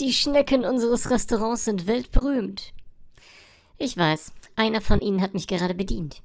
Die Schnecken unseres Restaurants sind weltberühmt. Ich weiß, einer von ihnen hat mich gerade bedient.